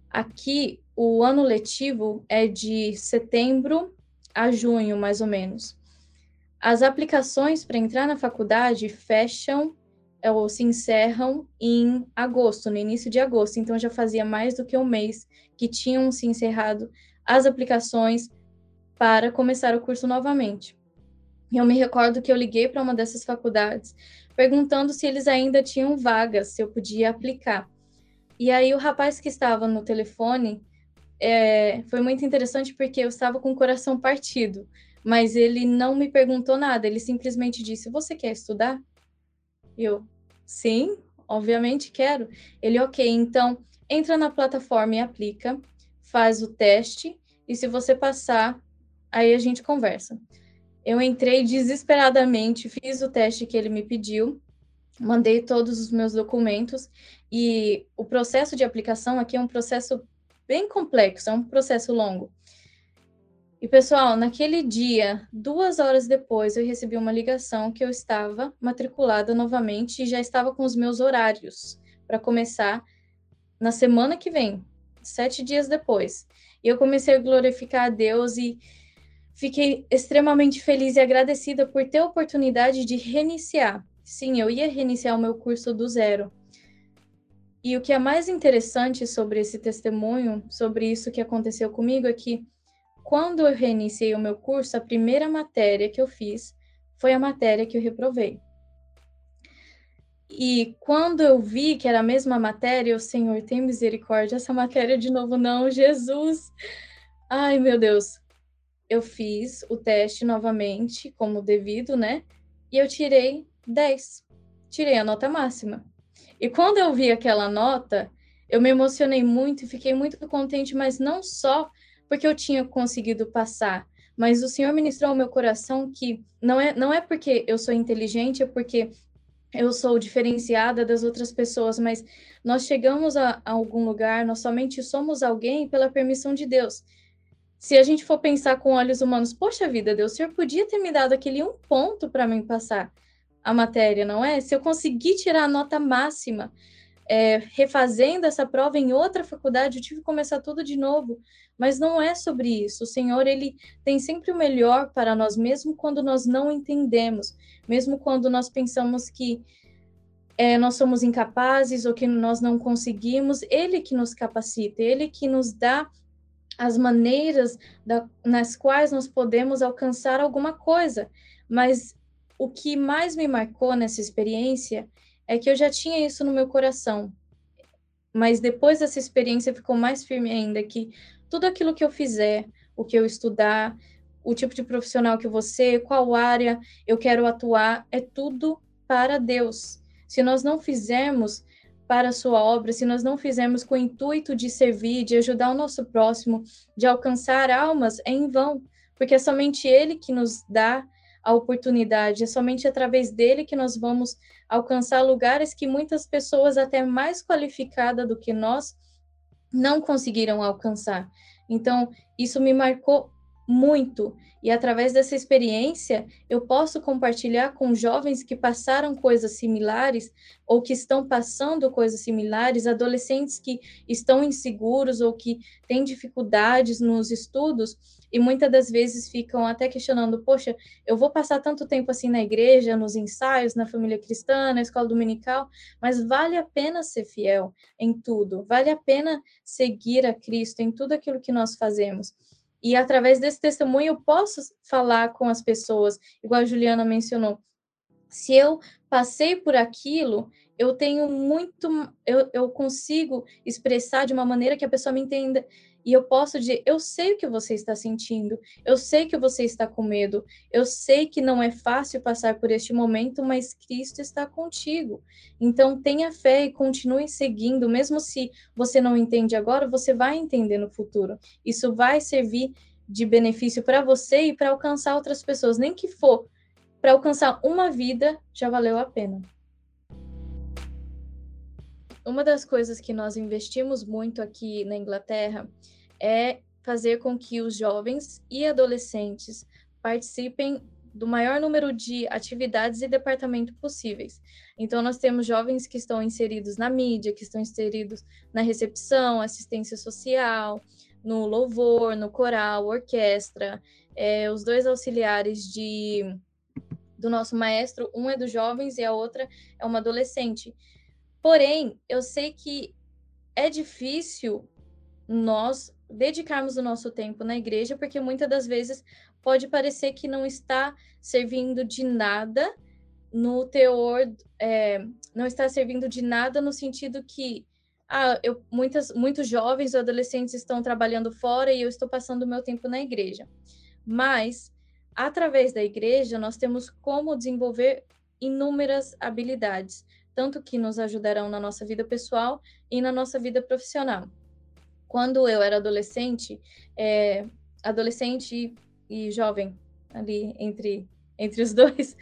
Aqui, o ano letivo é de setembro a junho, mais ou menos. As aplicações para entrar na faculdade fecham é, ou se encerram em agosto, no início de agosto. Então, já fazia mais do que um mês que tinham se encerrado as aplicações para começar o curso novamente. Eu me recordo que eu liguei para uma dessas faculdades perguntando se eles ainda tinham vagas, se eu podia aplicar. E aí o rapaz que estava no telefone é, foi muito interessante porque eu estava com o coração partido, mas ele não me perguntou nada, ele simplesmente disse: Você quer estudar? Eu, sim, obviamente quero. Ele, ok, então entra na plataforma e aplica, faz o teste, e se você passar, aí a gente conversa. Eu entrei desesperadamente, fiz o teste que ele me pediu, mandei todos os meus documentos e o processo de aplicação aqui é um processo bem complexo, é um processo longo. E pessoal, naquele dia, duas horas depois, eu recebi uma ligação que eu estava matriculada novamente e já estava com os meus horários para começar na semana que vem, sete dias depois. E eu comecei a glorificar a Deus e Fiquei extremamente feliz e agradecida por ter a oportunidade de reiniciar. Sim, eu ia reiniciar o meu curso do zero. E o que é mais interessante sobre esse testemunho, sobre isso que aconteceu comigo, é que quando eu reiniciei o meu curso, a primeira matéria que eu fiz foi a matéria que eu reprovei. E quando eu vi que era a mesma matéria, o Senhor tem misericórdia, essa matéria de novo não, Jesus. Ai, meu Deus eu fiz o teste novamente, como devido, né? E eu tirei 10. Tirei a nota máxima. E quando eu vi aquela nota, eu me emocionei muito e fiquei muito contente, mas não só porque eu tinha conseguido passar, mas o Senhor ministrou ao meu coração que não é, não é porque eu sou inteligente, é porque eu sou diferenciada das outras pessoas, mas nós chegamos a, a algum lugar, nós somente somos alguém pela permissão de Deus. Se a gente for pensar com olhos humanos, poxa vida, Deus, o senhor podia ter me dado aquele um ponto para mim passar a matéria, não é? Se eu conseguir tirar a nota máxima, é, refazendo essa prova em outra faculdade, eu tive que começar tudo de novo. Mas não é sobre isso. O Senhor, ele tem sempre o melhor para nós, mesmo quando nós não entendemos, mesmo quando nós pensamos que é, nós somos incapazes ou que nós não conseguimos, Ele que nos capacita, Ele que nos dá as maneiras da, nas quais nós podemos alcançar alguma coisa. Mas o que mais me marcou nessa experiência é que eu já tinha isso no meu coração. Mas depois dessa experiência ficou mais firme ainda que tudo aquilo que eu fizer, o que eu estudar, o tipo de profissional que você, qual área eu quero atuar, é tudo para Deus. Se nós não fizermos para a sua obra se nós não fizermos com o intuito de servir, de ajudar o nosso próximo, de alcançar almas, é em vão, porque é somente Ele que nos dá a oportunidade, é somente através dele que nós vamos alcançar lugares que muitas pessoas, até mais qualificadas do que nós, não conseguiram alcançar. Então, isso me marcou muito. E através dessa experiência, eu posso compartilhar com jovens que passaram coisas similares ou que estão passando coisas similares, adolescentes que estão inseguros ou que têm dificuldades nos estudos e muitas das vezes ficam até questionando: poxa, eu vou passar tanto tempo assim na igreja, nos ensaios, na família cristã, na escola dominical, mas vale a pena ser fiel em tudo, vale a pena seguir a Cristo em tudo aquilo que nós fazemos. E através desse testemunho eu posso falar com as pessoas, igual a Juliana mencionou. Se eu passei por aquilo, eu tenho muito, eu, eu consigo expressar de uma maneira que a pessoa me entenda e eu posso dizer: eu sei o que você está sentindo, eu sei que você está com medo, eu sei que não é fácil passar por este momento, mas Cristo está contigo. Então tenha fé e continue seguindo, mesmo se você não entende agora, você vai entender no futuro. Isso vai servir de benefício para você e para alcançar outras pessoas, nem que for para alcançar uma vida, já valeu a pena. Uma das coisas que nós investimos muito aqui na Inglaterra é fazer com que os jovens e adolescentes participem do maior número de atividades e departamentos possíveis. Então, nós temos jovens que estão inseridos na mídia, que estão inseridos na recepção, assistência social, no louvor, no coral, orquestra, é, os dois auxiliares de do nosso maestro, um é dos jovens e a outra é uma adolescente. Porém, eu sei que é difícil nós dedicarmos o nosso tempo na igreja, porque muitas das vezes pode parecer que não está servindo de nada no teor, é, não está servindo de nada no sentido que ah, eu, muitas, muitos jovens ou adolescentes estão trabalhando fora e eu estou passando o meu tempo na igreja. Mas, através da igreja, nós temos como desenvolver inúmeras habilidades, tanto que nos ajudarão na nossa vida pessoal e na nossa vida profissional. Quando eu era adolescente, é, adolescente e, jovem, ali entre, entre os dois,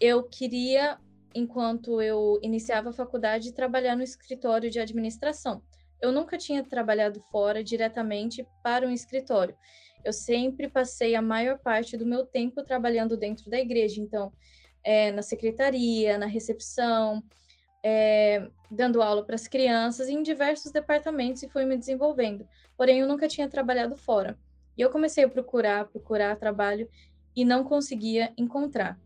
eu queria, enquanto eu iniciava a faculdade, trabalhar no escritório de administração. Eu nunca tinha trabalhado fora diretamente para um escritório. Eu sempre passei a maior parte do meu tempo trabalhando dentro da igreja, então, é, na secretaria, na recepção, é, dando aula para as crianças em diversos departamentos e fui me desenvolvendo. Porém, eu nunca tinha trabalhado fora. E eu comecei a procurar, procurar trabalho e não conseguia encontrar.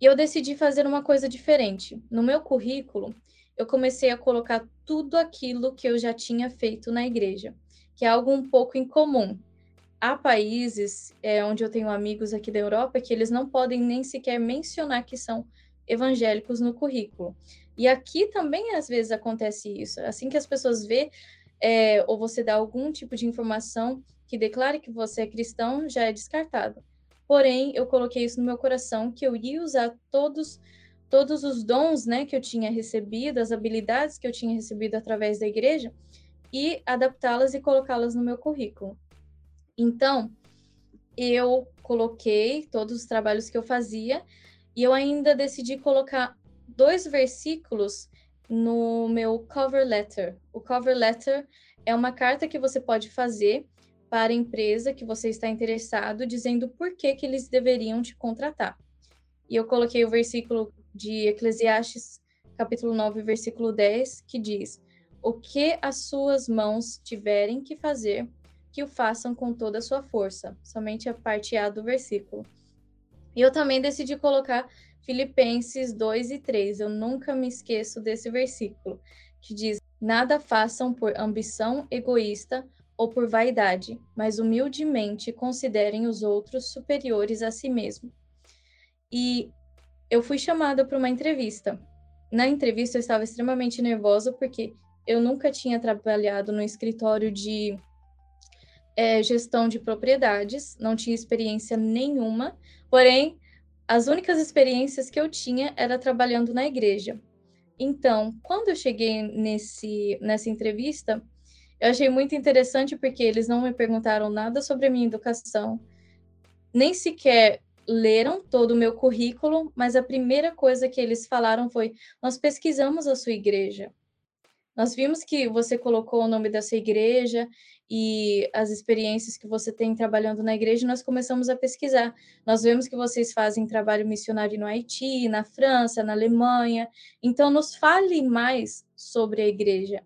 E eu decidi fazer uma coisa diferente. No meu currículo, eu comecei a colocar tudo aquilo que eu já tinha feito na igreja, que é algo um pouco incomum. Há países é, onde eu tenho amigos aqui da Europa que eles não podem nem sequer mencionar que são evangélicos no currículo. E aqui também às vezes acontece isso. Assim que as pessoas vê é, ou você dá algum tipo de informação que declare que você é cristão, já é descartado. Porém, eu coloquei isso no meu coração que eu ia usar todos todos os dons, né, que eu tinha recebido, as habilidades que eu tinha recebido através da igreja e adaptá-las e colocá-las no meu currículo. Então, eu coloquei todos os trabalhos que eu fazia e eu ainda decidi colocar dois versículos no meu cover letter. O cover letter é uma carta que você pode fazer para a empresa que você está interessado, dizendo por que, que eles deveriam te contratar. E eu coloquei o versículo de Eclesiastes, capítulo 9, versículo 10, que diz: O que as suas mãos tiverem que fazer, que o façam com toda a sua força. Somente a parte A do versículo. E eu também decidi colocar Filipenses 2 e 3. Eu nunca me esqueço desse versículo, que diz: Nada façam por ambição egoísta ou por vaidade, mas humildemente considerem os outros superiores a si mesmo. E eu fui chamada para uma entrevista. Na entrevista eu estava extremamente nervosa porque eu nunca tinha trabalhado no escritório de é, gestão de propriedades, não tinha experiência nenhuma, porém, as únicas experiências que eu tinha era trabalhando na igreja. Então, quando eu cheguei nesse, nessa entrevista, eu achei muito interessante porque eles não me perguntaram nada sobre a minha educação, nem sequer leram todo o meu currículo, mas a primeira coisa que eles falaram foi: Nós pesquisamos a sua igreja. Nós vimos que você colocou o nome da sua igreja e as experiências que você tem trabalhando na igreja, nós começamos a pesquisar. Nós vemos que vocês fazem trabalho missionário no Haiti, na França, na Alemanha. Então, nos fale mais sobre a igreja.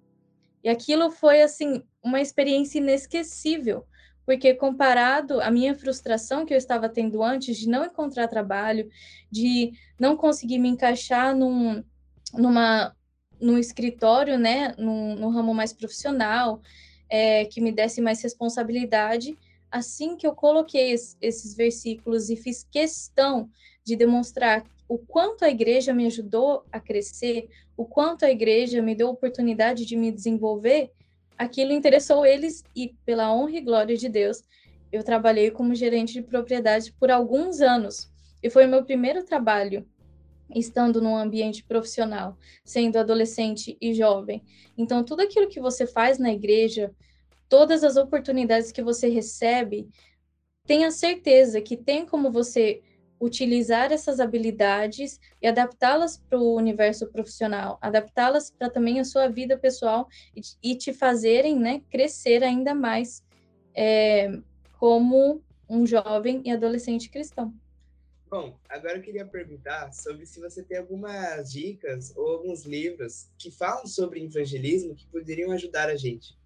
E aquilo foi, assim, uma experiência inesquecível, porque comparado à minha frustração que eu estava tendo antes de não encontrar trabalho, de não conseguir me encaixar num, numa, num escritório, né, num, num ramo mais profissional, é, que me desse mais responsabilidade. Assim que eu coloquei es, esses versículos e fiz questão de demonstrar o quanto a igreja me ajudou a crescer, o quanto a igreja me deu oportunidade de me desenvolver, aquilo interessou eles e, pela honra e glória de Deus, eu trabalhei como gerente de propriedade por alguns anos. E foi o meu primeiro trabalho estando num ambiente profissional, sendo adolescente e jovem. Então, tudo aquilo que você faz na igreja, todas as oportunidades que você recebe, tenha certeza que tem como você utilizar essas habilidades e adaptá-las para o universo profissional, adaptá-las para também a sua vida pessoal e, te fazerem né, crescer ainda mais é, como um jovem e adolescente cristão. Bom, agora eu queria perguntar sobre se você tem algumas dicas ou alguns livros que falam sobre evangelismo que poderiam ajudar a gente.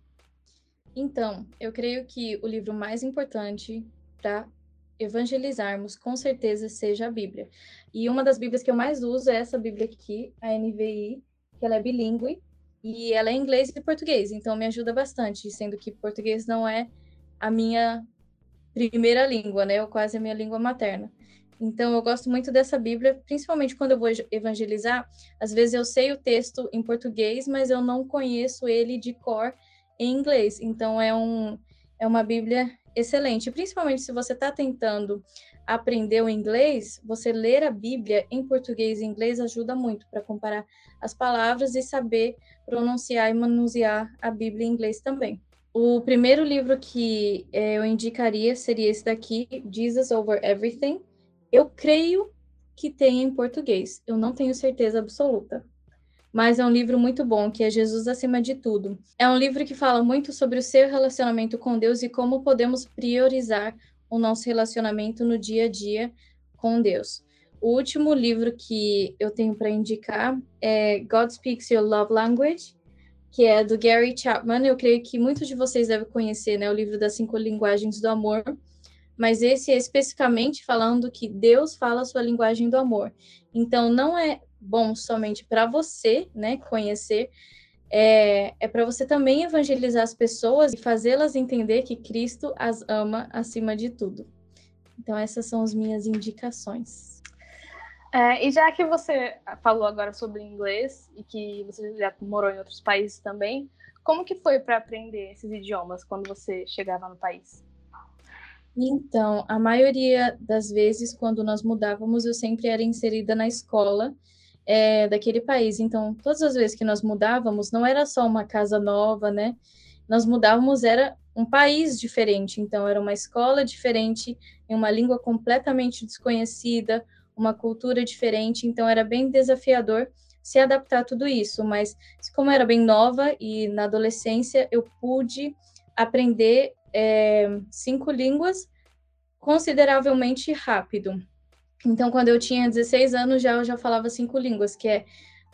Então, eu creio que o livro mais importante para evangelizarmos, com certeza, seja a Bíblia. E uma das Bíblias que eu mais uso é essa Bíblia aqui, a NVI, que ela é bilíngue, e ela é inglês e português, então me ajuda bastante, sendo que português não é a minha primeira língua, né? Ou quase a minha língua materna. Então, eu gosto muito dessa Bíblia, principalmente quando eu vou evangelizar. Às vezes eu sei o texto em português, mas eu não conheço ele de cor em inglês. Então, é, um, é uma Bíblia excelente. Principalmente se você está tentando aprender o inglês, você ler a Bíblia em português e inglês ajuda muito para comparar as palavras e saber pronunciar e manusear a Bíblia em inglês também. O primeiro livro que eh, eu indicaria seria esse daqui, Jesus Over Everything, eu creio que tem em português, eu não tenho certeza absoluta. Mas é um livro muito bom, que é Jesus acima de tudo. É um livro que fala muito sobre o seu relacionamento com Deus e como podemos priorizar o nosso relacionamento no dia a dia com Deus. O último livro que eu tenho para indicar é God Speaks Your Love Language, que é do Gary Chapman. Eu creio que muitos de vocês devem conhecer, né, o livro das cinco linguagens do amor mas esse é especificamente falando que Deus fala a sua linguagem do amor. Então, não é bom somente para você, né, conhecer, é, é para você também evangelizar as pessoas e fazê-las entender que Cristo as ama acima de tudo. Então, essas são as minhas indicações. É, e já que você falou agora sobre inglês e que você já morou em outros países também, como que foi para aprender esses idiomas quando você chegava no país? Então, a maioria das vezes, quando nós mudávamos, eu sempre era inserida na escola é, daquele país. Então, todas as vezes que nós mudávamos, não era só uma casa nova, né? Nós mudávamos, era um país diferente. Então, era uma escola diferente, em uma língua completamente desconhecida, uma cultura diferente. Então, era bem desafiador se adaptar a tudo isso. Mas, como eu era bem nova e na adolescência, eu pude aprender é, cinco línguas consideravelmente rápido. Então, quando eu tinha 16 anos, já eu já falava cinco línguas, que é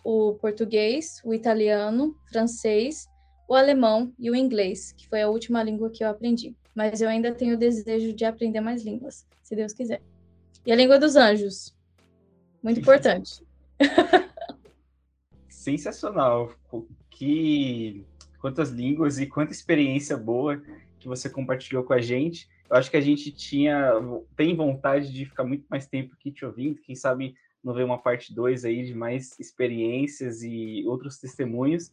o português, o italiano, francês, o alemão e o inglês, que foi a última língua que eu aprendi. Mas eu ainda tenho o desejo de aprender mais línguas, se Deus quiser. E a língua dos anjos. Muito importante. Sensacional. Que quantas línguas e quanta experiência boa que você compartilhou com a gente. Eu acho que a gente tinha, tem vontade de ficar muito mais tempo aqui te ouvindo, quem sabe não ver uma parte 2 aí de mais experiências e outros testemunhos,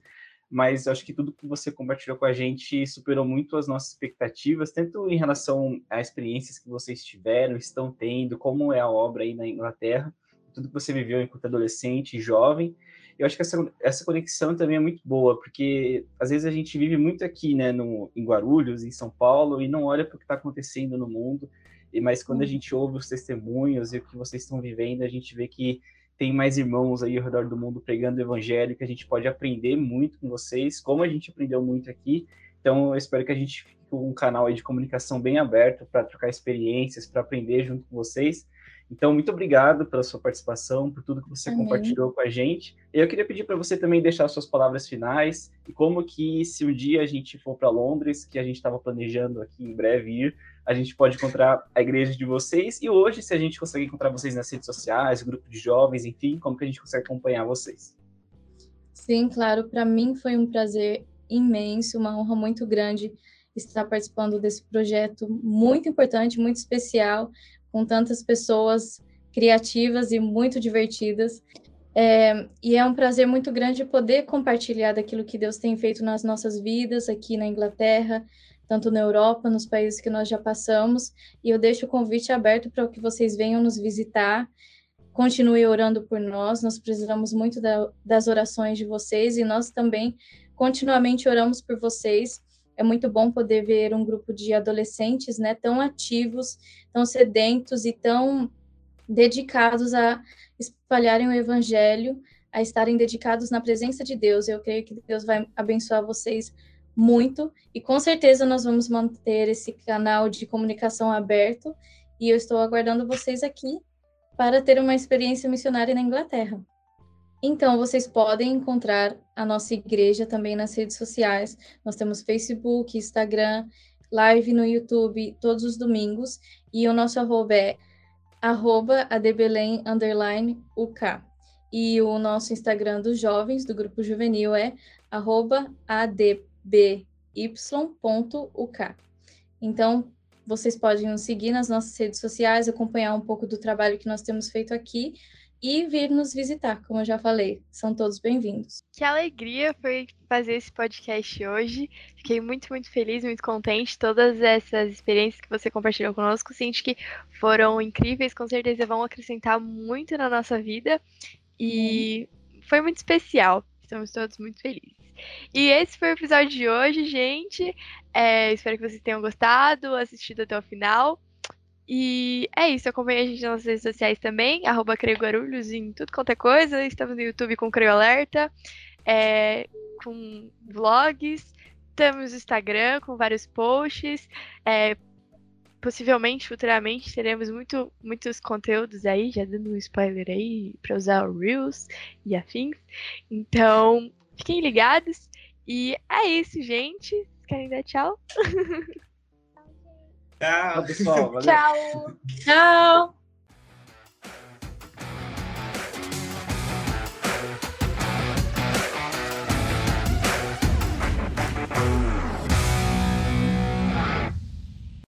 mas acho que tudo que você compartilhou com a gente superou muito as nossas expectativas, tanto em relação a experiências que vocês tiveram, estão tendo, como é a obra aí na Inglaterra, tudo que você viveu enquanto adolescente e jovem, eu acho que essa, essa conexão também é muito boa, porque às vezes a gente vive muito aqui, né, no, em Guarulhos, em São Paulo, e não olha para o que está acontecendo no mundo, e, mas quando a gente ouve os testemunhos e o que vocês estão vivendo, a gente vê que tem mais irmãos aí ao redor do mundo pregando o evangelho, que a gente pode aprender muito com vocês, como a gente aprendeu muito aqui, Então, eu espero que a gente fique com um canal de comunicação bem aberto para trocar experiências, para aprender junto com vocês. Então, muito obrigado pela sua participação, por tudo que você Amém. compartilhou com a gente. Eu queria pedir para você também deixar suas palavras finais e como que, se um dia a gente for para Londres, que a gente estava planejando aqui em breve ir, a gente pode encontrar a igreja de vocês. E hoje, se a gente consegue encontrar vocês nas redes sociais, grupo de jovens, enfim, como que a gente consegue acompanhar vocês? Sim, claro. Para mim foi um prazer imenso, uma honra muito grande estar participando desse projeto muito importante, muito especial, com tantas pessoas criativas e muito divertidas. É, e é um prazer muito grande poder compartilhar daquilo que Deus tem feito nas nossas vidas aqui na Inglaterra, tanto na Europa, nos países que nós já passamos. E eu deixo o convite aberto para que vocês venham nos visitar. Continue orando por nós, nós precisamos muito da, das orações de vocês e nós também continuamente oramos por vocês é muito bom poder ver um grupo de adolescentes, né, tão ativos, tão sedentos e tão dedicados a espalharem o evangelho, a estarem dedicados na presença de Deus. Eu creio que Deus vai abençoar vocês muito e com certeza nós vamos manter esse canal de comunicação aberto e eu estou aguardando vocês aqui para ter uma experiência missionária na Inglaterra. Então, vocês podem encontrar a nossa igreja também nas redes sociais. Nós temos Facebook, Instagram, live no YouTube todos os domingos. E o nosso arroba é arroba adebelém, underline, UK. E o nosso Instagram dos jovens, do Grupo Juvenil, é arroba adby.uk. Então, vocês podem nos seguir nas nossas redes sociais, acompanhar um pouco do trabalho que nós temos feito aqui e vir nos visitar, como eu já falei. São todos bem-vindos. Que alegria foi fazer esse podcast hoje. Fiquei muito, muito feliz, muito contente. Todas essas experiências que você compartilhou conosco, sinto que foram incríveis, com certeza vão acrescentar muito na nossa vida. E hum. foi muito especial. Estamos todos muito felizes. E esse foi o episódio de hoje, gente. É, espero que vocês tenham gostado, assistido até o final. E é isso, acompanhe a gente nas redes sociais também, arroba Creio Guarulhos em tudo quanto é coisa. Estamos no YouTube com Creio Alerta, é, com vlogs, estamos no Instagram com vários posts. É, possivelmente, futuramente, teremos muito, muitos conteúdos aí, já dando um spoiler aí, para usar o Reels e afins. Então, fiquem ligados. E é isso, gente. Querem dar tchau? Tchau, pessoal. Valeu. Tchau. Tchau.